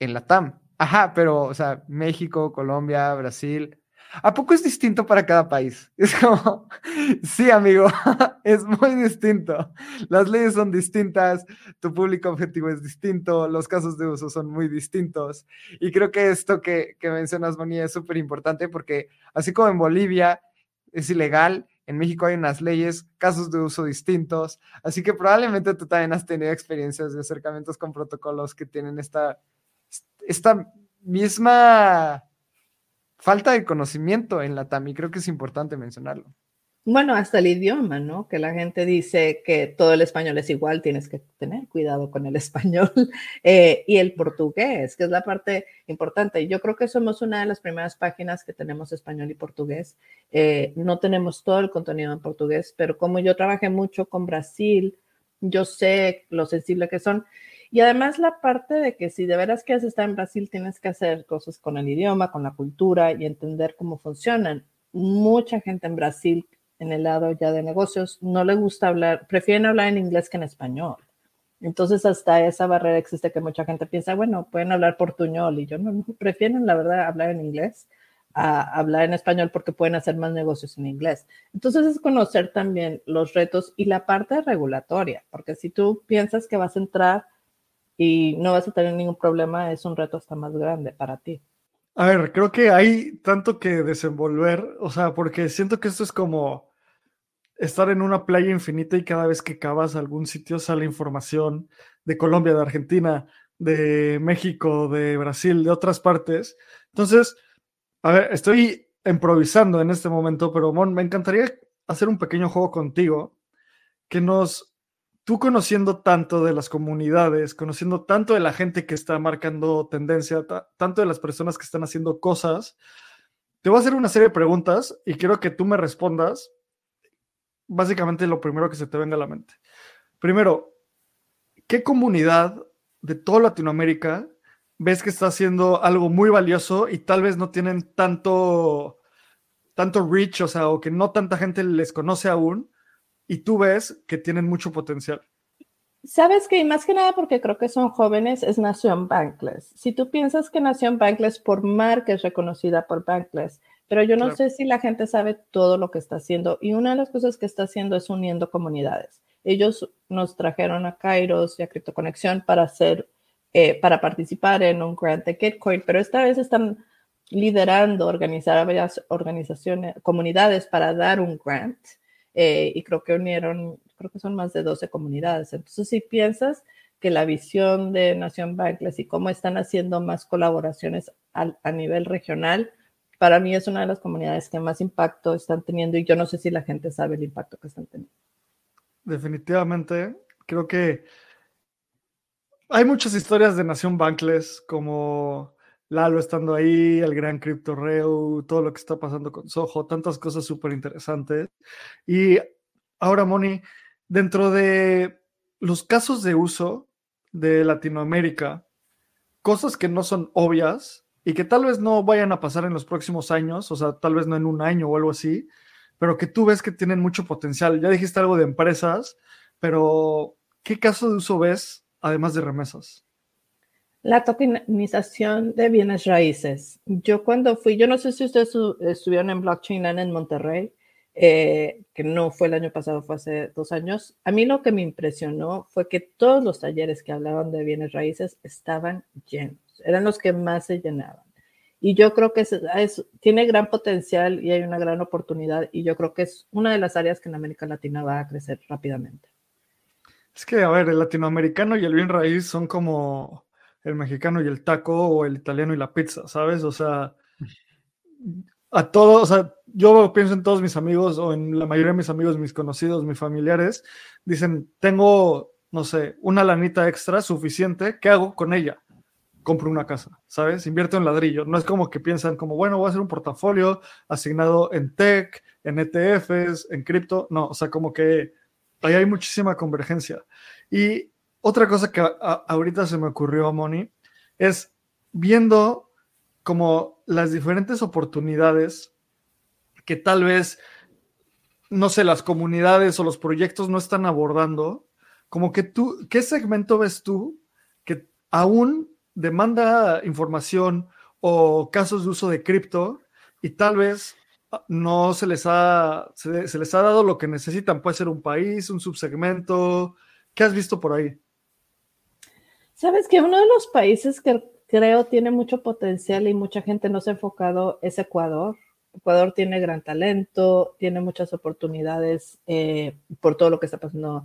en la TAM. Ajá, pero, o sea, México, Colombia, Brasil. ¿A poco es distinto para cada país? Es como, sí, amigo, es muy distinto. Las leyes son distintas, tu público objetivo es distinto, los casos de uso son muy distintos. Y creo que esto que, que mencionas, Moni, es súper importante porque así como en Bolivia es ilegal, en México hay unas leyes, casos de uso distintos, así que probablemente tú también has tenido experiencias de acercamientos con protocolos que tienen esta, esta misma falta de conocimiento en la TAM y creo que es importante mencionarlo. Bueno, hasta el idioma, ¿no? Que la gente dice que todo el español es igual, tienes que tener cuidado con el español eh, y el portugués, que es la parte importante. Yo creo que somos una de las primeras páginas que tenemos español y portugués. Eh, no tenemos todo el contenido en portugués, pero como yo trabajé mucho con Brasil, yo sé lo sensible que son. Y además la parte de que si de veras quieres estar en Brasil, tienes que hacer cosas con el idioma, con la cultura y entender cómo funcionan. Mucha gente en Brasil en el lado ya de negocios, no le gusta hablar, prefieren hablar en inglés que en español. Entonces hasta esa barrera existe que mucha gente piensa, bueno, pueden hablar portuñol y yo no, prefieren la verdad hablar en inglés a hablar en español porque pueden hacer más negocios en inglés. Entonces es conocer también los retos y la parte regulatoria, porque si tú piensas que vas a entrar y no vas a tener ningún problema, es un reto hasta más grande para ti. A ver, creo que hay tanto que desenvolver, o sea, porque siento que esto es como estar en una playa infinita y cada vez que cavas algún sitio sale información de Colombia, de Argentina, de México, de Brasil, de otras partes. Entonces, a ver, estoy improvisando en este momento, pero Mon, me encantaría hacer un pequeño juego contigo que nos tú conociendo tanto de las comunidades, conociendo tanto de la gente que está marcando tendencia, tanto de las personas que están haciendo cosas, te voy a hacer una serie de preguntas y quiero que tú me respondas básicamente lo primero que se te venga a la mente. Primero, ¿qué comunidad de toda Latinoamérica ves que está haciendo algo muy valioso y tal vez no tienen tanto tanto reach, o sea, o que no tanta gente les conoce aún, y tú ves que tienen mucho potencial. Sabes que, más que nada porque creo que son jóvenes, es Nación Bankless. Si tú piensas que Nación Bankless por marca es reconocida por Bankless, pero yo no sé si la gente sabe todo lo que está haciendo. Y una de las cosas que está haciendo es uniendo comunidades. Ellos nos trajeron a Kairos y a CryptoConexión para hacer, eh, para participar en un grant de Gitcoin, pero esta vez están liderando, organizar a varias organizaciones, comunidades para dar un grant. Eh, y creo que unieron, creo que son más de 12 comunidades. Entonces, si piensas que la visión de Nación Bankless y cómo están haciendo más colaboraciones a, nivel regional, para mí es una de las comunidades que más impacto están teniendo y yo no sé si la gente sabe el impacto que están teniendo. Definitivamente, creo que hay muchas historias de Nación Bankless como Lalo estando ahí, el gran Crypto Reu, todo lo que está pasando con Soho, tantas cosas súper interesantes. Y ahora, Moni, dentro de los casos de uso de Latinoamérica, cosas que no son obvias y que tal vez no vayan a pasar en los próximos años, o sea, tal vez no en un año o algo así, pero que tú ves que tienen mucho potencial. Ya dijiste algo de empresas, pero ¿qué caso de uso ves además de remesas? La tokenización de bienes raíces. Yo cuando fui, yo no sé si ustedes estuvieron en Blockchain Land en Monterrey, eh, que no fue el año pasado, fue hace dos años. A mí lo que me impresionó fue que todos los talleres que hablaban de bienes raíces estaban llenos, eran los que más se llenaban. Y yo creo que es, tiene gran potencial y hay una gran oportunidad y yo creo que es una de las áreas que en América Latina va a crecer rápidamente. Es que, a ver, el latinoamericano y el bien raíz son como el mexicano y el taco o el italiano y la pizza, ¿sabes? O sea, a todos, o sea, yo pienso en todos mis amigos o en la mayoría de mis amigos, mis conocidos, mis familiares, dicen, tengo, no sé, una lanita extra suficiente, ¿qué hago con ella? Compro una casa, ¿sabes? Invierto en ladrillo. No es como que piensan como, bueno, voy a hacer un portafolio asignado en tech, en ETFs, en cripto. No, o sea, como que ahí hay muchísima convergencia. Y otra cosa que ahorita se me ocurrió, Moni, es viendo como las diferentes oportunidades que tal vez, no sé, las comunidades o los proyectos no están abordando, como que tú, ¿qué segmento ves tú que aún demanda información o casos de uso de cripto y tal vez no se les ha, se les ha dado lo que necesitan? Puede ser un país, un subsegmento. ¿Qué has visto por ahí? Sabes que uno de los países que creo tiene mucho potencial y mucha gente no se ha enfocado es Ecuador. Ecuador tiene gran talento, tiene muchas oportunidades eh, por todo lo que está pasando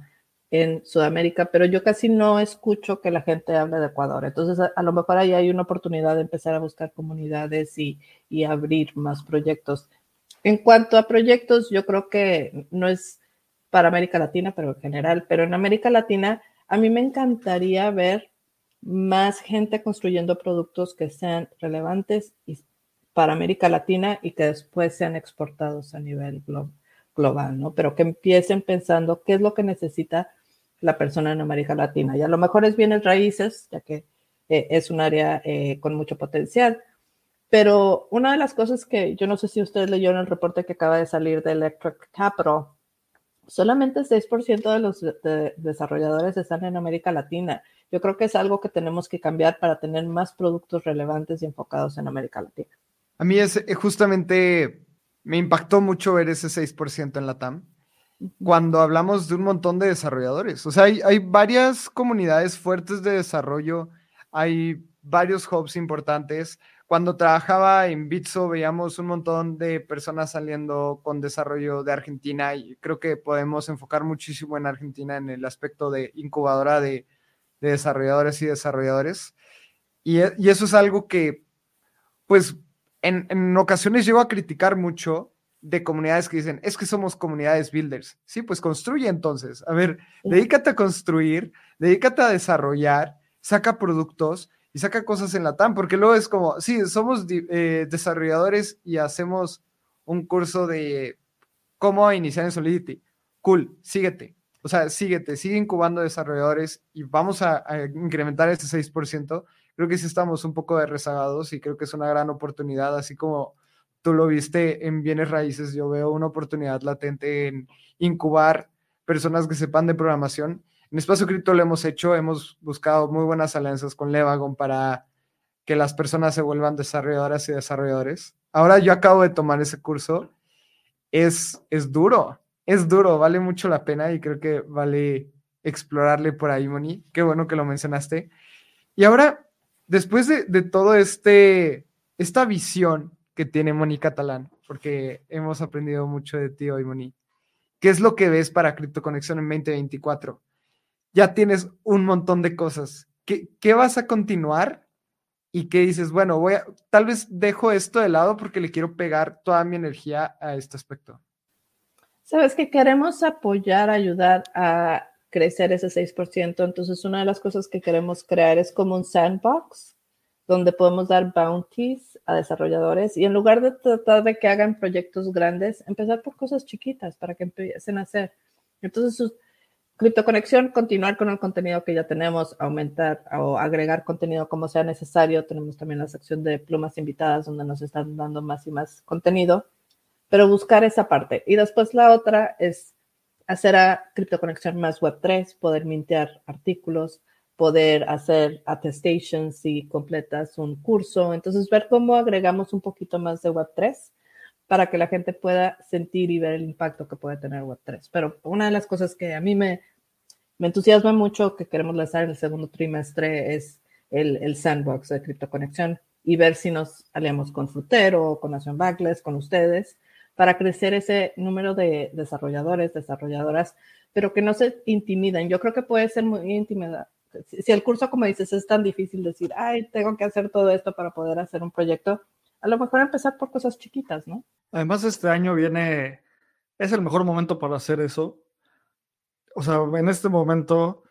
en Sudamérica, pero yo casi no escucho que la gente hable de Ecuador. Entonces, a, lo mejor ahí hay una oportunidad de empezar a buscar comunidades y, y abrir más proyectos. En cuanto a proyectos, yo creo que no es para América Latina, pero en general, pero en América Latina a mí me encantaría ver más gente construyendo productos que sean relevantes para América Latina y que después sean exportados a nivel global, ¿no? Pero que empiecen pensando qué es lo que necesita la persona en América Latina. Y a lo mejor es bienes raíces, ya que eh, es un área eh, con mucho potencial. Pero una de las cosas que yo no sé si ustedes leyeron el reporte que acaba de salir de Electric Capital, solamente el 6% de los desarrolladores están en América Latina. Yo creo que es algo que tenemos que cambiar para tener más productos relevantes y enfocados en América Latina. A mí es eh, justamente, me impactó mucho ver ese 6% en la TAM cuando hablamos de un montón de desarrolladores. O sea, hay, hay varias comunidades fuertes de desarrollo, hay varios hubs importantes. Cuando trabajaba en Bitso veíamos un montón de personas saliendo con desarrollo de Argentina y creo que podemos enfocar muchísimo en Argentina en el aspecto de incubadora de, desarrolladores y desarrolladores. Y, e, y, eso es algo que, pues, en, en ocasiones llego a criticar mucho, de comunidades que dicen, es que somos comunidades builders. Sí, pues construye entonces. A ver, dedícate a construir, dedícate a desarrollar, saca productos y saca cosas en la TAM, porque luego es como, sí, somos eh, desarrolladores y hacemos un curso de cómo iniciar en Solidity. Cool, síguete. O sea, síguete, sigue incubando desarrolladores y vamos a, a incrementar ese 6%. Creo que sí estamos un poco de rezagados y creo que es una gran oportunidad, así como tú lo viste en bienes raíces, yo veo una oportunidad latente en incubar personas que sepan de programación. En Espacio Cripto lo hemos hecho, hemos buscado muy buenas alianzas con Levagon para que las personas se vuelvan desarrolladoras y desarrolladores. Ahora yo acabo de tomar ese curso. Es, es duro, es duro, vale mucho la pena y creo que vale explorarle por ahí, Moni. Qué bueno que lo mencionaste. Y ahora, después de, de todo este, esta visión que tiene Moni Catalán, porque hemos aprendido mucho de ti hoy, Moni. ¿Qué es lo que ves para CryptoConexión en 2024? Ya tienes un montón de cosas. ¿Qué, ¿Qué, vas a continuar? Y qué dices, bueno, voy tal vez dejo esto de lado porque le quiero pegar toda mi energía a este aspecto. Sabes que queremos apoyar, ayudar a crecer ese 6%. Entonces, una de las cosas que queremos crear es como un sandbox donde podemos dar bounties a desarrolladores y en lugar de tratar de que hagan proyectos grandes, empezar por cosas chiquitas para que empiecen a hacer. Entonces, criptoconexión, continuar con el contenido que ya tenemos, aumentar o agregar contenido como sea necesario. Tenemos también la sección de plumas invitadas donde nos están dando más y más contenido, pero buscar esa parte. Y después la otra es hacer a criptoconexión más Web3, poder mintear artículos, poder hacer attestations si completas un curso. Entonces, ver cómo agregamos un poquito más de Web3 para que la gente pueda sentir y ver el impacto que puede tener Web3. Pero una de las cosas que a mí me, me entusiasma mucho que queremos lanzar en el segundo trimestre es el, el sandbox de criptoconexión y ver si nos aliamos con Frutero, con Nación Backless, con ustedes, para crecer ese número de desarrolladores, desarrolladoras, pero que no se intimidan. Yo creo que puede ser muy intimidante si el curso, como dices, es tan difícil decir, ay, tengo que hacer todo esto para poder hacer un proyecto, a lo mejor empezar por cosas chiquitas, ¿no? Además, este año viene, es el mejor momento para hacer eso. O sea, en este momento,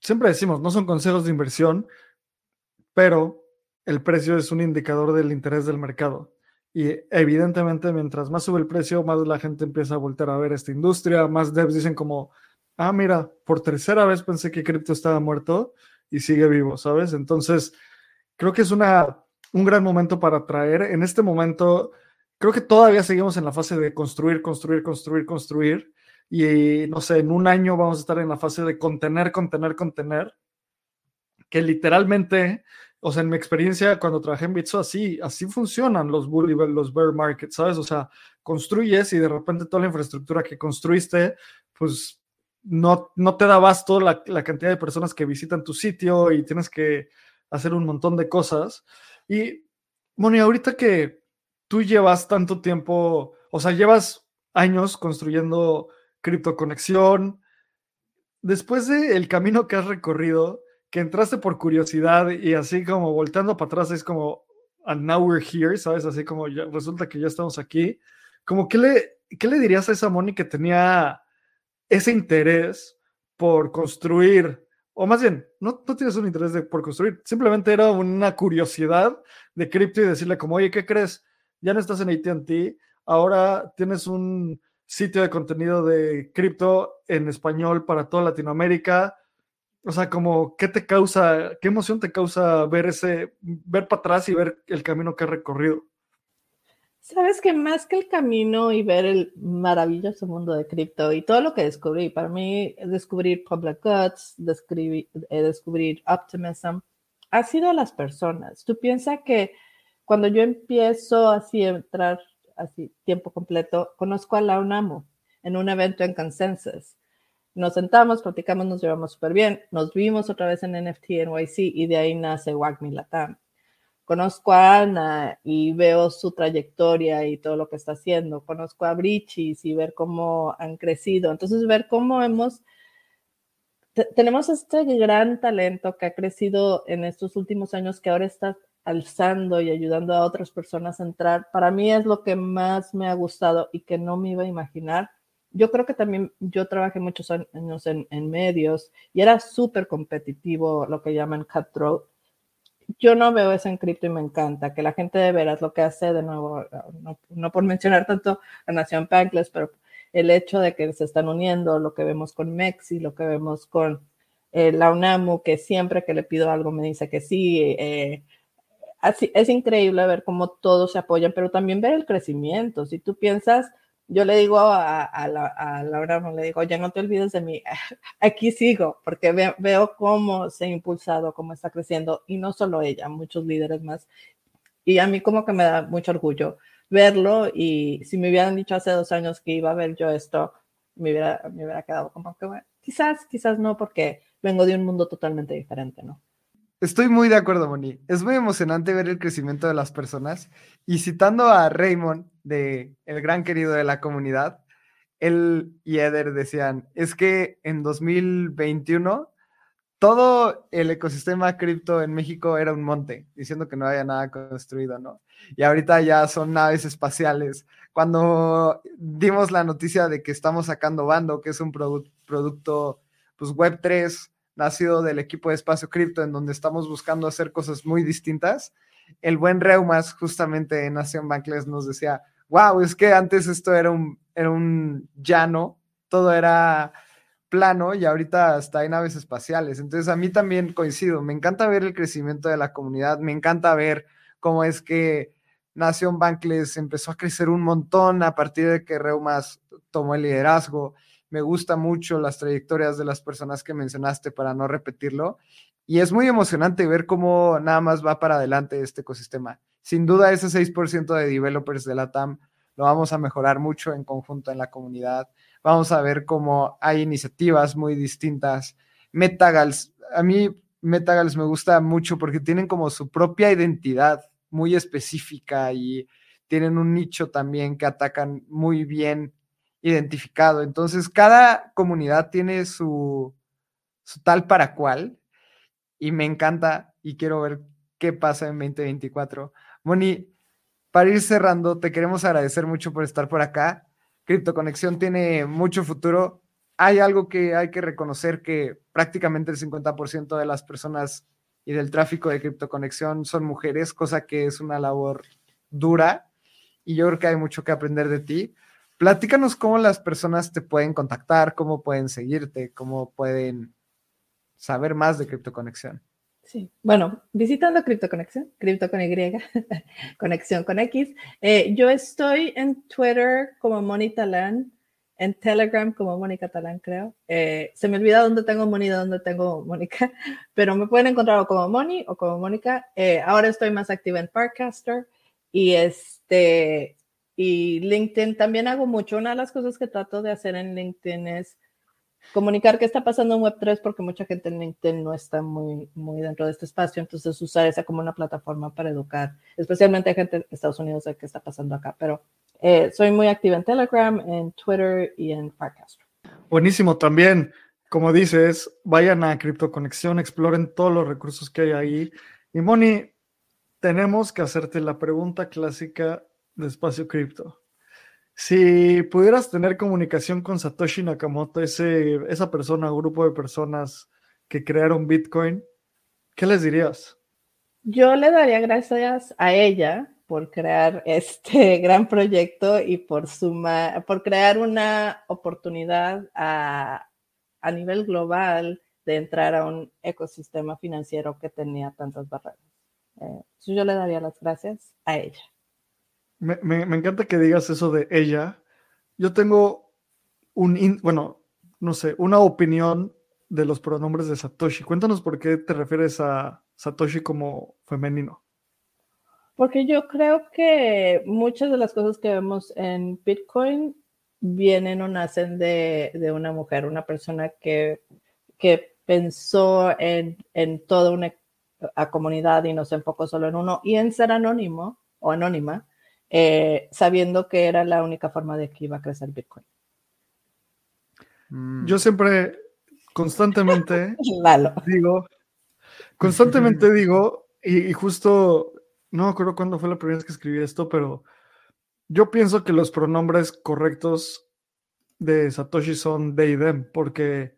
siempre decimos, no son consejos de inversión, pero el precio es un indicador del interés del mercado. Y evidentemente, mientras más sube el precio, más la gente empieza a voltear a ver esta industria, más devs dicen como, ah, mira, por tercera vez pensé que cripto estaba muerto y sigue vivo, ¿sabes? Entonces, creo que es una, un gran momento para traer. En este momento, creo que todavía seguimos en la fase de construir, construir, construir, construir. Y no sé, en un año vamos a estar en la fase de contener, contener, contener. Que literalmente, o sea, en mi experiencia cuando trabajé en Bitso, así, así funcionan los bull y los bear markets, ¿sabes? O sea, construyes y de repente toda la infraestructura que construiste, pues no, no te da basto la, la, cantidad de personas que visitan tu sitio y tienes que hacer un montón de cosas. Y, Moni, ahorita que tú llevas tanto tiempo, o sea, llevas años construyendo criptoconexión, después del camino que has recorrido, que entraste por curiosidad y así como volteando para atrás, es como, and now we're here, ¿sabes? Así como ya, resulta que ya estamos aquí. Como, ¿qué le, ¿qué le dirías a esa Moni que tenía ese interés por construir, o más bien, no, no tienes un interés de, por construir, simplemente era una curiosidad de cripto y decirle como, oye, ¿qué crees? Ya no estás en ATT, ahora tienes un sitio de contenido de cripto en español para toda Latinoamérica. O sea, como, ¿qué te causa, qué emoción te causa ver ese, ver para atrás y ver el camino que has recorrido? Sabes que más que el camino y ver el maravilloso mundo de cripto y todo lo que descubrí, para mí descubrir Public Goods, descubrir, eh, descubrir Optimism, ha sido las personas. Tú piensas que cuando yo empiezo así a entrar así tiempo completo, conozco a la UNAMO en un evento en Consensus. Nos sentamos, platicamos, nos llevamos súper bien, nos vimos otra vez en NFT NYC y de ahí nace WAGMI Latam. Conozco a Ana y veo su trayectoria y todo lo que está haciendo. Conozco a Brichis y ver cómo han crecido. Entonces, ver cómo hemos tenemos este gran talento que ha crecido en estos últimos años que ahora está alzando y ayudando a otras personas a entrar, para mí es lo que más me ha gustado y que no me iba a imaginar. Yo creo que también yo trabajé muchos años en, medios y era súper competitivo, lo que llaman cutthroat. Yo no veo eso en cripto y me encanta, que la gente de veras lo que hace, de nuevo, no, por mencionar tanto a Nación Pankless, pero el hecho de que se están uniendo, lo que vemos con Mexi, lo que vemos con eh, la UNAMU, que siempre que le pido algo me dice que sí, eh, así, es increíble ver cómo todos se apoyan, pero también ver el crecimiento. Si tú piensas, yo le digo a, la, a Laura, no le digo, ya no te olvides de mí, aquí sigo, porque veo cómo se ha impulsado, cómo está creciendo, y no solo ella, muchos líderes más. Y a mí como que me da mucho orgullo verlo, y si me hubieran dicho hace dos años que iba a ver yo esto, me hubiera, me hubiera quedado como que, bueno, quizás, quizás no, porque vengo de un mundo totalmente diferente, ¿no? Estoy muy de acuerdo, Moni. Es muy emocionante ver el crecimiento de las personas. Y citando a Raymond, de el gran querido de la comunidad, él y Eder decían, es que en 2021 todo el ecosistema cripto en México era un monte, diciendo que no había nada construido, ¿no? Y ahorita ya son naves espaciales. Cuando dimos la noticia de que estamos sacando Bando, que es un producto pues Web 3, nacido del equipo de Espacio Cripto, en donde estamos buscando hacer cosas muy distintas. El buen Reumas, justamente en Nación Bankless, nos decía, wow, es que antes esto era un, era un llano, todo era plano y ahorita hasta hay naves espaciales. Entonces a mí también coincido, me encanta ver el crecimiento de la comunidad, me encanta ver cómo es que Nación Bankless empezó a crecer un montón a partir de que Reumas tomó el liderazgo me gusta mucho las trayectorias de las personas que mencionaste para no repetirlo. Y es muy emocionante ver cómo nada más va para adelante este ecosistema. Sin duda, ese 6% de developers de la TAM lo vamos a mejorar mucho en conjunto en la comunidad. Vamos a ver cómo hay iniciativas muy distintas. Metagals, a mí Metagals me gusta mucho porque tienen como su propia identidad muy específica y tienen un nicho también que atacan muy bien identificado. Entonces, cada comunidad tiene su, tal para cual y me encanta y quiero ver qué pasa en 2024. Moni, para ir cerrando, te queremos agradecer mucho por estar por acá. Cripto Conexión tiene mucho futuro. Hay algo que hay que reconocer que prácticamente el 50% de las personas y del tráfico de Cripto Conexión son mujeres, cosa que es una labor dura y yo creo que hay mucho que aprender de ti. Platícanos cómo las personas te pueden contactar, cómo pueden seguirte, cómo pueden saber más de CryptoConexión. Sí, bueno, visitando CryptoConexión, Cripto con Y, Conexión con X. Eh, yo estoy en Twitter como Moni Talán, en Telegram como Mónica Talán, creo. Eh, se me olvida dónde tengo Moni, dónde tengo Mónica, pero me pueden encontrar como Moni o como Mónica. Eh, ahora estoy más activa en Parkcaster y este y LinkedIn también hago mucho. Una de las cosas que trato de hacer en LinkedIn es comunicar qué está pasando en Web3 porque mucha gente en LinkedIn no está muy, muy dentro de este espacio. Entonces usar esa como una plataforma para educar, especialmente a gente de Estados Unidos de qué está pasando acá. Pero eh, soy muy activa en Telegram, en Twitter y en Farcast. Buenísimo también. Como dices, vayan a Crypto Conexión, exploren todos los recursos que hay ahí. Y Moni, tenemos que hacerte la pregunta clásica de Espacio Cripto. Si pudieras tener comunicación con Satoshi Nakamoto, ese, esa persona grupo de personas que crearon Bitcoin, ¿qué les dirías? Yo le daría gracias a ella por crear este gran proyecto y por, suma, por crear una oportunidad a, a nivel global de entrar a un ecosistema financiero que tenía tantas barreras. Eh, yo le daría las gracias a ella. Me, encanta que digas eso de ella. Yo tengo un, bueno, no sé, una opinión de los pronombres de Satoshi. Cuéntanos por qué te refieres a Satoshi como femenino. Porque yo creo que muchas de las cosas que vemos en Bitcoin vienen o nacen de, una mujer, una persona que, que pensó en, en toda una comunidad y no se enfocó solo en uno y en ser anónimo o anónima, eh, sabiendo que era la única forma de que iba a crecer Bitcoin. Mm. Yo siempre, constantemente, digo, constantemente digo, y, justo, no me acuerdo cuándo fue la primera vez que escribí esto, pero yo pienso que los pronombres correctos de Satoshi son they, them, porque,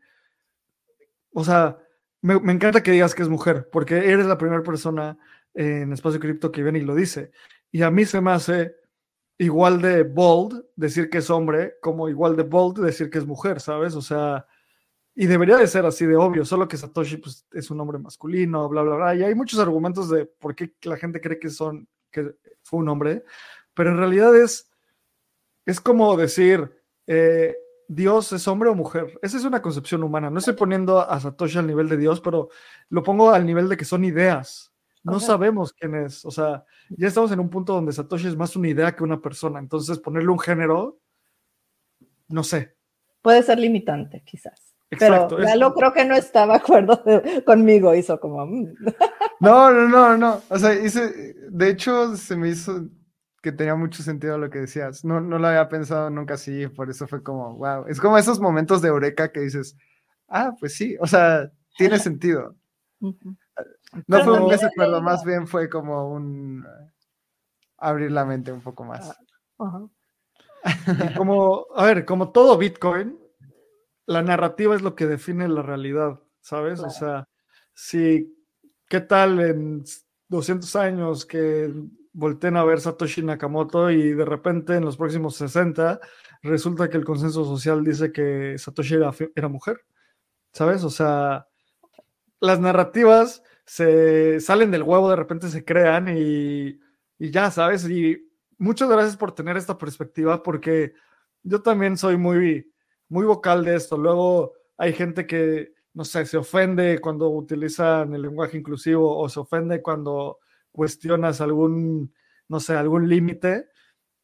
o sea, me, encanta que digas que es mujer, porque eres la primera persona en Espacio Cripto que viene y lo dice. Y a mí se me hace igual de bold decir que es hombre, como igual de bold decir que es mujer, ¿sabes? O sea, y debería de ser así de obvio, solo que Satoshi pues, es un hombre masculino, bla, bla, bla. Y hay muchos argumentos de por qué la gente cree que, son, que fue un hombre, pero en realidad es, es como decir, eh, Dios es hombre o mujer. Esa es una concepción humana. No estoy poniendo a Satoshi al nivel de Dios, pero lo pongo al nivel de que son ideas. No sabemos quién es. O sea, ya estamos en un punto donde Satoshi es más una idea que una persona. Entonces, ponerle un género, no sé. Puede ser limitante, quizás. Exacto, pero Lalo creo que no estaba de acuerdo conmigo, hizo como... Mm. No, no, no, no. O sea, hice, de hecho, se me hizo que tenía mucho sentido lo que decías. No, no lo había pensado nunca así, por eso fue como, wow. Es como esos momentos de eureka que dices, ah, pues sí, o sea, tiene sentido. No fue un desacuerdo, más bien fue como un abrir la mente un poco más. Ah, como, a ver, como todo Bitcoin, la narrativa es lo que define la realidad, ¿sabes? O sea, si, ¿qué tal en 200 años que volteen a ver Satoshi Nakamoto y de repente en los próximos 60 resulta que el consenso social dice que Satoshi era, mujer, ¿sabes? O sea, las narrativas se salen del huevo, de repente se crean y, y ya, ¿sabes? Y muchas gracias por tener esta perspectiva porque yo también soy muy, muy vocal de esto. Luego hay gente que, no sé, se ofende cuando utilizan el lenguaje inclusivo o se ofende cuando cuestionas algún, no sé, algún límite.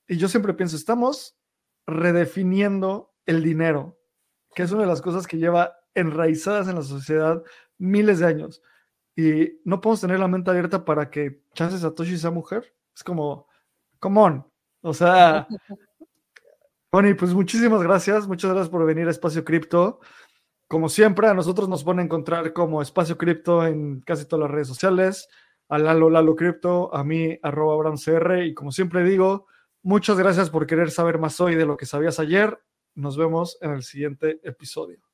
Y yo siempre pienso, estamos redefiniendo el dinero, que es una de las cosas que lleva enraizadas en la sociedad miles de años. Y no podemos tener la mente abierta para que Chance Satoshi sea mujer. Es como, come on. O sea, bueno, pues muchísimas gracias. Muchas gracias por venir a Espacio Cripto. Como siempre, a nosotros nos pone a encontrar como Espacio Cripto en casi todas las redes sociales a Lalo Lalo Crypto, a mí arroba AbramCR y como siempre digo, muchas gracias por querer saber más hoy de lo que sabías ayer. Nos vemos en el siguiente episodio.